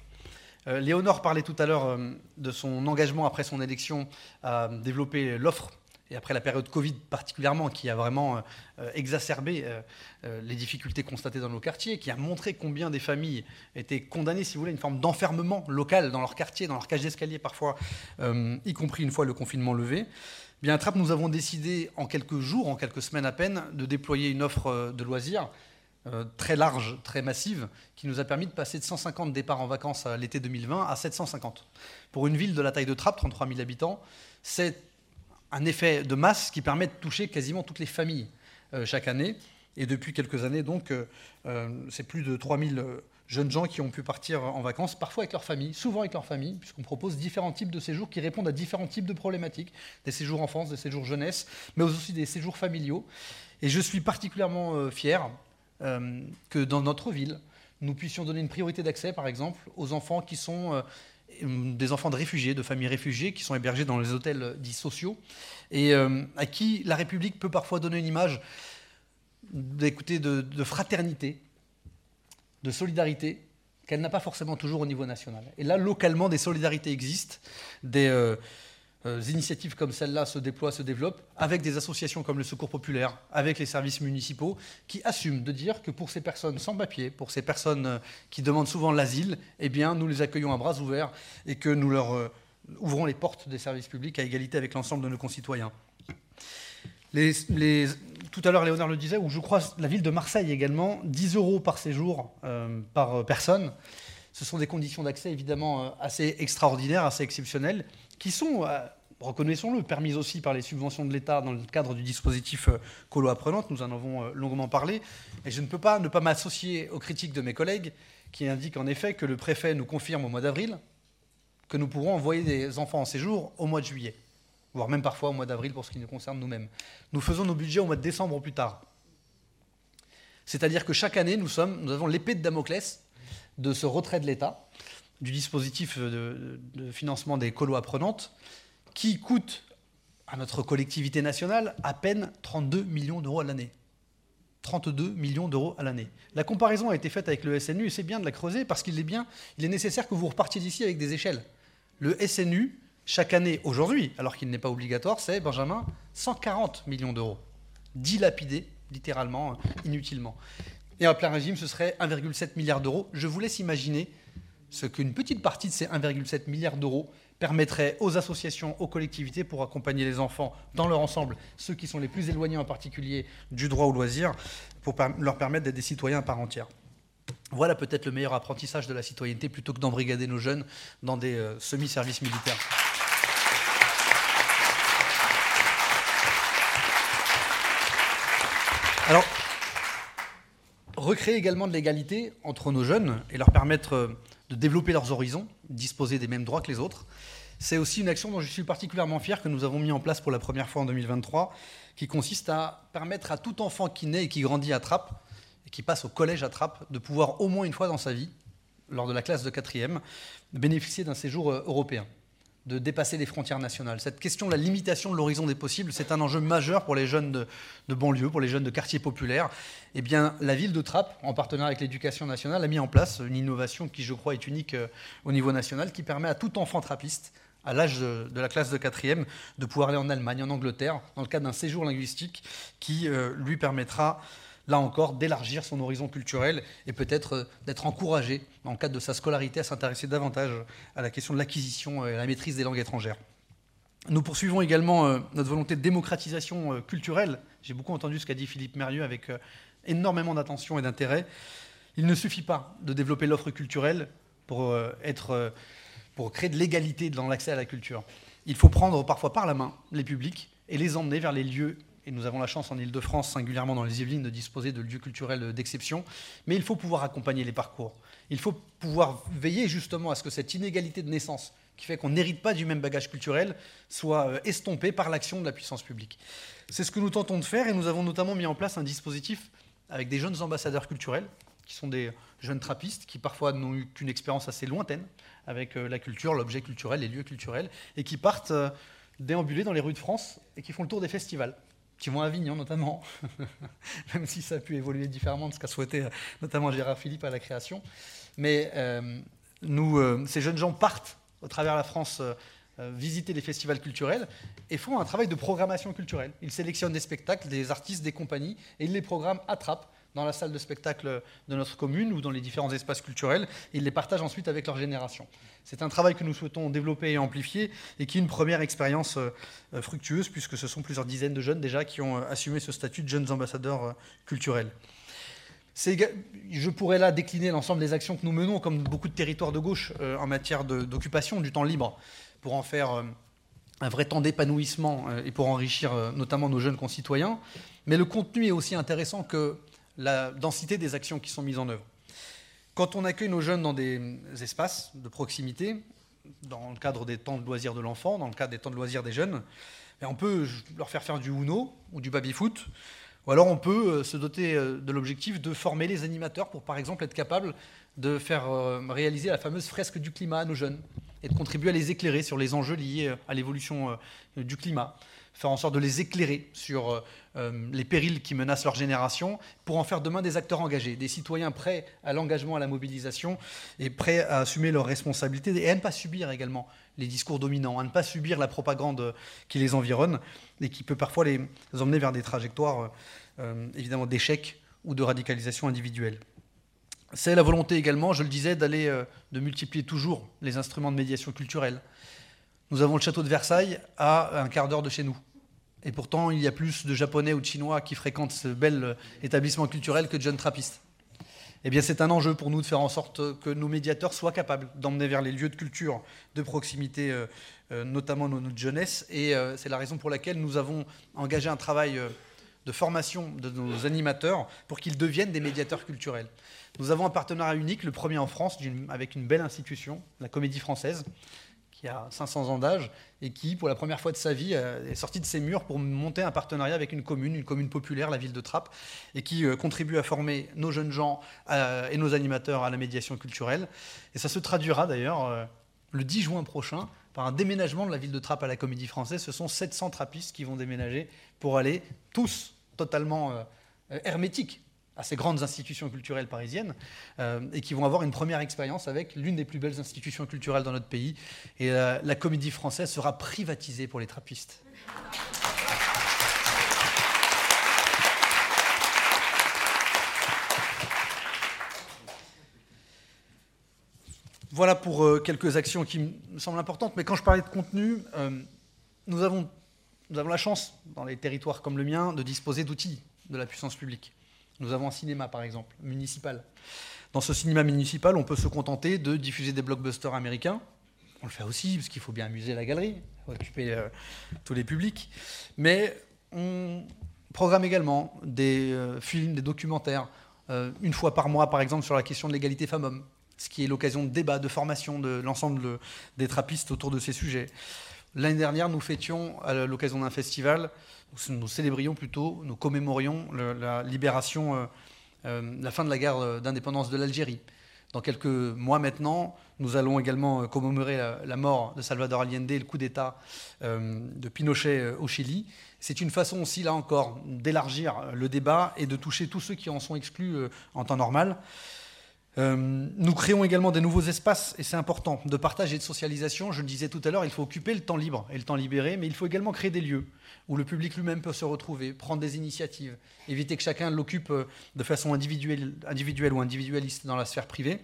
S5: Léonore parlait tout à l'heure de son engagement après son élection à développer l'offre et après la période Covid particulièrement, qui a vraiment euh, exacerbé euh, euh, les difficultés constatées dans nos quartiers, qui a montré combien des familles étaient condamnées, si vous voulez, à une forme d'enfermement local dans leur quartier, dans leur cage d'escalier parfois, y compris une fois le confinement levé. Bien, à nous avons décidé en quelques jours, en quelques semaines à peine, de déployer une offre de loisirs euh, très large, très massive, qui nous a permis de passer de 150 départs en vacances à l'été 2020 à 750. Pour une ville de la taille de Trappes, 33 000 habitants, c'est un effet de masse qui permet de toucher quasiment toutes les familles euh, chaque année. Et depuis quelques années, donc, c'est plus de 3000 jeunes gens qui ont pu partir en vacances, parfois avec leur famille, souvent avec leur famille, puisqu'on propose différents types de séjours qui répondent à différents types de problématiques, des séjours enfance, des séjours jeunesse, mais aussi des séjours familiaux. Et je suis particulièrement euh, fier euh, que dans notre ville, nous puissions donner une priorité d'accès, par exemple, aux enfants qui sont euh, des enfants de réfugiés, de familles réfugiées, qui sont hébergés dans les hôtels dits sociaux, et à qui la République peut parfois donner une image d'écouter de fraternité, de solidarité qu'elle n'a pas forcément toujours au niveau national. Et là, localement, des solidarités existent, des euh, euh, initiatives comme celle-là se déploient, se développent, avec des associations comme le Secours populaire, avec les services municipaux, qui assument de dire que pour ces personnes sans papier, pour ces personnes euh, qui demandent souvent l'asile, eh bien, nous les accueillons à bras ouverts et que nous leur ouvrons les portes des services publics à égalité avec l'ensemble de nos concitoyens. Tout à l'heure, Léonard le disait, ou je crois la ville de Marseille également, 10 euros par séjour euh, par personne. Ce sont des conditions d'accès évidemment euh, assez extraordinaires, assez exceptionnelles, qui sont, euh, reconnaissons-le, permises aussi par les subventions de l'État dans le cadre du dispositif colo apprenante. Nous en avons longuement parlé. Et je ne peux pas ne pas m'associer aux critiques de mes collègues qui indiquent en effet que le préfet nous confirme au mois d'avril que nous pourrons envoyer des enfants en séjour au mois de juillet voire même parfois au mois d'avril pour ce qui nous concerne nous-mêmes. Nous faisons nos budgets au mois de décembre ou plus tard. C'est-à-dire que chaque année, nous, nous avons l'épée de Damoclès de ce retrait de l'État, du dispositif de, financement des colos apprenantes, qui coûte à notre collectivité nationale à peine 32 millions d'euros à l'année. 32 millions d'euros à l'année. La comparaison a été faite avec le SNU et c'est bien de la creuser parce qu'il est bien, il est nécessaire que vous repartiez d'ici avec des échelles. Le SNU, chaque année, aujourd'hui, alors qu'il n'est pas obligatoire, c'est, Benjamin, 140 millions d'euros, dilapidés littéralement, euh, inutilement. Et en plein régime, ce serait 1,7 milliard d'euros. Je vous laisse imaginer ce qu'une petite partie de ces 1,7 milliard d'euros permettrait aux associations, aux collectivités pour accompagner les enfants dans leur ensemble, ceux qui sont les plus éloignés en particulier du droit au loisir, pour leur permettre d'être des citoyens à part entière. Voilà peut-être le meilleur apprentissage de la citoyenneté plutôt que d'embrigader nos jeunes dans des euh, semi-services militaires. Alors, recréer également de l'égalité entre nos jeunes et leur permettre euh, de développer leurs horizons, disposer des mêmes droits que les autres, c'est aussi une action dont je suis particulièrement fier que nous avons mis en place pour la première fois en 2023, qui consiste à permettre à tout enfant qui naît et qui grandit à Trappes, et qui passe au collège à Trappes, de pouvoir au moins une fois dans sa vie, lors de la classe de quatrième, bénéficier d'un séjour euh, européen de dépasser les frontières nationales. Cette question de la limitation de l'horizon des possibles, c'est un enjeu majeur pour les jeunes de, banlieue, pour les jeunes de quartiers populaires. Eh bien, la ville de Trappes, en partenariat avec l'éducation nationale, a mis en place une innovation qui, je crois, est unique euh, au niveau national, qui permet à tout enfant trappiste, à l'âge de, la classe de quatrième, de pouvoir aller en Allemagne, en Angleterre, dans le cadre d'un séjour linguistique qui euh, lui permettra là encore, d'élargir son horizon culturel et peut-être euh, d'être encouragé, le cadre de sa scolarité, à s'intéresser davantage à la question de l'acquisition et à la maîtrise des langues étrangères. Nous poursuivons également euh, notre volonté de démocratisation euh, culturelle. J'ai beaucoup entendu ce qu'a dit Philippe Mérieux avec énormément d'attention et d'intérêt. Il ne suffit pas de développer l'offre culturelle pour, pour créer de l'égalité dans l'accès à la culture. Il faut prendre parfois par la main les publics et les emmener vers les lieux et nous avons la chance en Ile-de-France, singulièrement dans les Yvelines, de disposer de lieux culturels d'exception, mais il faut pouvoir accompagner les parcours. Il faut pouvoir veiller justement à ce que cette inégalité de naissance, qui fait qu'on n'hérite pas du même bagage culturel, soit euh, estompée par l'action de la puissance publique. C'est ce que nous tentons de faire et nous avons notamment mis en place un dispositif avec des jeunes ambassadeurs culturels, qui sont des jeunes trappistes, qui parfois n'ont eu qu'une expérience assez lointaine avec euh, la culture, l'objet culturel, les lieux culturels, et qui partent euh, déambuler dans les rues de France et qui font le tour des festivals qui vont à Avignon notamment, même si ça a pu évoluer différemment de ce qu'a souhaité euh, notamment Gérard Philippe à la création. Mais euh, nous, euh, ces jeunes gens partent au travers la France visiter les festivals culturels et font un travail de programmation culturelle. Ils sélectionnent des spectacles, des artistes, des compagnies et ils les programment à Trappes dans la salle de spectacle de notre commune ou dans les différents espaces culturels. ils les partagent ensuite avec leur génération. C'est un travail que nous souhaitons développer et amplifier et qui est une première expérience euh, euh, fructueuse puisque ce sont plusieurs dizaines de jeunes déjà qui ont euh, assumé ce statut de jeunes ambassadeurs culturels. je pourrais là décliner l'ensemble des actions que nous menons, comme beaucoup de territoires de gauche, en matière d'occupation du temps libre, pour en faire un vrai temps d'épanouissement et pour enrichir notamment nos jeunes concitoyens. Mais le contenu est aussi intéressant que la densité des actions qui sont mises en œuvre. Quand on accueille nos jeunes dans des espaces de proximité, dans le cadre des temps de loisirs de l'enfant, dans le cadre des temps de loisirs des jeunes, ben, on peut leur faire faire du Uno ou du baby-foot, ou alors on peut euh, se doter euh, de l'objectif de former les animateurs pour, par exemple, être capable de faire euh, réaliser la fameuse fresque du climat à nos jeunes et de contribuer à les éclairer sur les enjeux liés à l'évolution du climat, faire en sorte de les éclairer sur les périls qui menacent leur génération pour en faire demain des acteurs engagés, des citoyens prêts à l'engagement, à la mobilisation et prêts à assumer leurs responsabilités et à ne pas subir également les discours dominants, à ne pas subir la propagande qui les environne et qui peut parfois les emmener vers des trajectoires euh, évidemment d'échec ou de radicalisation individuelle. C'est la volonté également, je le disais, d'aller euh, de multiplier toujours les instruments de médiation culturelle. Nous avons le château de Versailles à un quart d'heure de chez nous. Et pourtant, il y a plus de Japonais ou de Chinois qui fréquentent ce bel euh, établissement culturel que de jeunes trappistes. Eh bien, c'est un enjeu pour nous de faire en sorte que nos médiateurs soient capables d'emmener vers les lieux de culture de proximité, notamment notre jeunesse. Et c'est la raison pour laquelle nous avons engagé un travail de formation de nos animateurs pour qu'ils deviennent des médiateurs culturels. Nous avons un partenariat unique, le premier en France, avec une belle institution, la Comédie Française, qui a 500 ans d'âge et qui, pour la première fois de sa vie, euh, est sorti de ses murs pour monter un partenariat avec une commune, une commune populaire, la ville de Trappes, et qui euh, contribue à former nos jeunes gens euh, et nos animateurs à la médiation culturelle. Et ça se traduira d'ailleurs le 10 juin prochain par un déménagement de la ville de Trappes à la Comédie Française. Ce sont 700 trappistes qui vont déménager pour aller tous totalement hermétiques à ces grandes institutions culturelles parisiennes euh, et qui vont avoir une première expérience avec l'une des plus belles institutions culturelles dans notre pays. Et euh, la comédie française sera privatisée pour les trappistes. Voilà pour quelques actions qui me semblent importantes, mais quand je parlais de contenu, nous avons la chance, dans les territoires comme le mien, de disposer d'outils de la puissance publique. Nous avons un cinéma, par exemple, municipal. Dans ce cinéma municipal, on peut se contenter de diffuser des blockbusters américains. On le fait aussi, parce qu'il faut bien amuser la galerie, occuper euh, tous les publics. Mais on programme également des euh, films, des documentaires, euh, une fois par mois, par exemple, sur la question de l'égalité femmes-hommes, ce qui est l'occasion de débat, de formation de l'ensemble des trappistes autour de ces sujets. L'année dernière, nous fêtions, à l'occasion d'un festival, nous célébrions plutôt, nous commémorions la libération, euh, euh, la fin de la guerre d'indépendance de l'Algérie. Dans quelques mois maintenant, nous allons également euh, commémorer la, mort de Salvador Allende et le coup d'État de Pinochet au Chili. C'est une façon aussi, là encore, d'élargir le débat et de toucher tous ceux qui en sont exclus en temps normal. Euh, nous créons également des nouveaux espaces, et c'est important, de partage et de socialisation. Je le disais tout à l'heure, il faut occuper le temps libre et le temps libéré, mais il faut également créer des lieux où le public lui-même peut se retrouver, prendre des initiatives, éviter que chacun l'occupe euh, de façon individuelle, individuelle ou individualiste dans la sphère privée.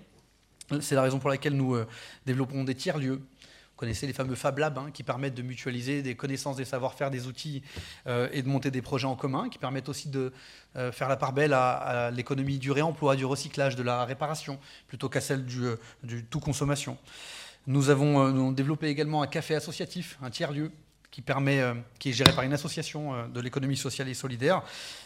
S5: C'est la raison pour laquelle nous euh, développons des tiers-lieux connaissez les fameux Fab Labs hein, qui permettent de mutualiser des connaissances, des savoir-faire, des outils euh, et de monter des projets en commun, qui permettent aussi de euh, faire la part belle à, l'économie du réemploi, du recyclage, de la réparation, plutôt qu'à celle du, euh, tout consommation. Nous avons, développé également un café associatif, un tiers-lieu, qui, qui est géré par une association de l'économie sociale et solidaire,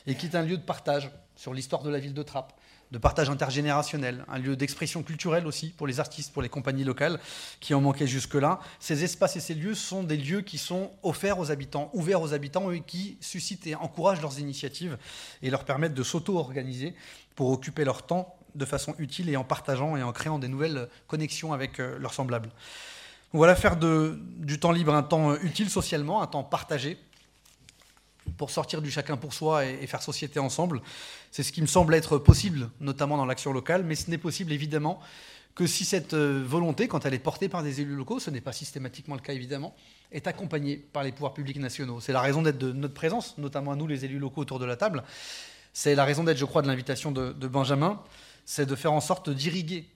S5: et qui est un lieu de partage sur l'histoire de la ville de Trappes de partage intergénérationnel, un lieu d'expression culturelle aussi pour les artistes, pour les compagnies locales qui en manquaient jusque-là. Ces espaces et ces lieux sont des lieux qui sont offerts aux habitants, ouverts aux habitants et qui suscitent et encouragent leurs initiatives et leur permettent de s'auto-organiser pour occuper leur temps de façon utile et en partageant et en créant des nouvelles connexions avec euh, leurs semblables. Voilà faire du temps libre un temps utile socialement, un temps partagé pour sortir du chacun pour soi et, faire société ensemble. C'est ce qui me semble être possible, notamment dans l'action locale, mais ce n'est possible évidemment que si cette euh, volonté, quand elle est portée par des élus locaux, ce n'est pas systématiquement le cas évidemment, est accompagnée par les pouvoirs publics nationaux. C'est la raison d'être de notre présence, notamment à nous les élus locaux autour de la table. C'est la raison d'être, je crois, de l'invitation de, Benjamin, c'est de faire en sorte d'irriguer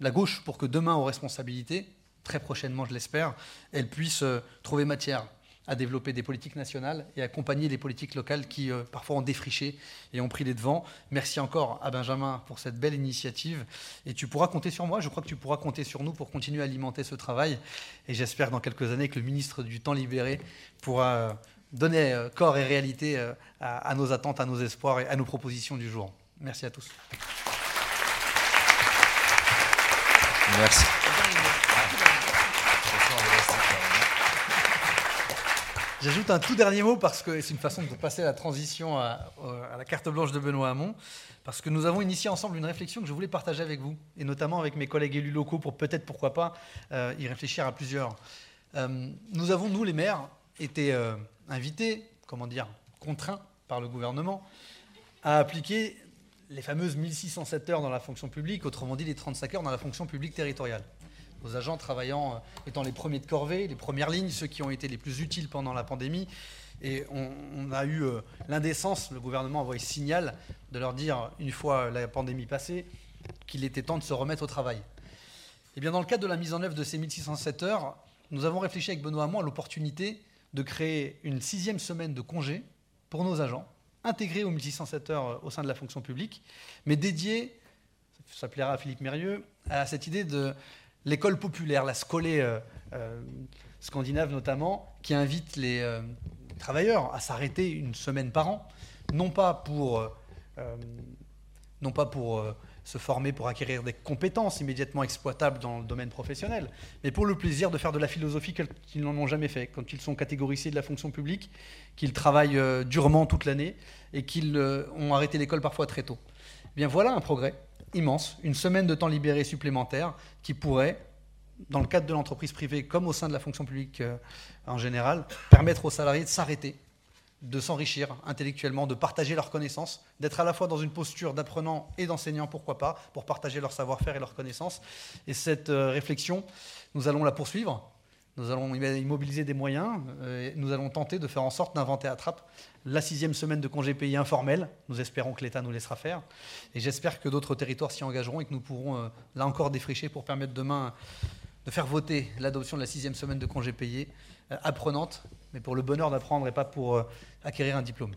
S5: la gauche pour que demain, aux responsabilités, très prochainement je l'espère, elle puisse euh, trouver matière à développer des politiques nationales et accompagner les politiques locales qui euh, parfois ont défriché et ont pris les devants. Merci encore à Benjamin pour cette belle initiative. Et tu pourras compter sur moi, je crois que tu pourras compter sur nous pour continuer à alimenter ce travail. Et j'espère dans quelques années que le ministre du temps libéré pourra euh, donner euh, corps et réalité à, à nos attentes, à nos espoirs et à nos propositions du jour. Merci à tous.
S3: Merci.
S5: J'ajoute un tout dernier mot parce que c'est une façon de passer la transition à, à, la carte blanche de Benoît Hamon. Parce que nous avons initié ensemble une réflexion que je voulais partager avec vous, et notamment avec mes collègues élus locaux pour peut-être, pourquoi pas, euh, y réfléchir à plusieurs. Euh, nous avons, nous les maires, été euh, invités, comment dire, contraints par le gouvernement à appliquer les fameuses 1607 heures dans la fonction publique, autrement dit les 35 heures dans la fonction publique territoriale aux agents travaillant, euh, étant les premiers de corvée, les premières lignes, ceux qui ont été les plus utiles pendant la pandémie. Et on, a eu euh, l'indécence, le gouvernement a envoyé signal de leur dire, une fois la pandémie passée, qu'il était temps de se remettre au travail. Et eh bien dans le cadre de la mise en œuvre de ces 1607 heures, nous avons réfléchi avec Benoît Hamon à l'opportunité de créer une sixième semaine de congé pour nos agents, intégrés aux 1607 heures euh, au sein de la fonction publique, mais dédiée, ça plaira à Philippe Mérieux, à cette idée de l'école populaire, la scolée euh, euh, scandinave notamment, qui invite les euh, travailleurs à s'arrêter une semaine par an, non pas pour, non se former pour acquérir des compétences immédiatement exploitables dans le domaine professionnel, mais pour le plaisir de faire de la philosophie qu'ils n'en ont jamais fait, quand ils sont catégorisés de la fonction publique, qu'ils travaillent durement toute l'année et qu'ils ont arrêté l'école parfois très tôt. Eh bien voilà un progrès immense, une semaine de temps libéré supplémentaire qui pourrait, dans le cadre de l'entreprise privée comme au sein de la fonction publique euh, en général, permettre aux salariés de s'arrêter, de s'enrichir intellectuellement, de partager leurs connaissances, d'être à la fois dans une posture d'apprenant et d'enseignant, pourquoi pas, pour partager leur savoir-faire et leurs connaissances. Et cette euh, réflexion, nous allons la poursuivre nous allons immobiliser des moyens. Euh, et nous allons tenter de faire en sorte d'inventer à trappe la sixième semaine de congés payés informels. Nous espérons que l'État nous laissera faire. Et j'espère que d'autres territoires s'y engageront et que nous pourrons, euh, là encore, défricher pour permettre demain de faire voter l'adoption de la sixième semaine de congés payés, euh, apprenante, mais pour le bonheur d'apprendre et pas pour acquérir un diplôme.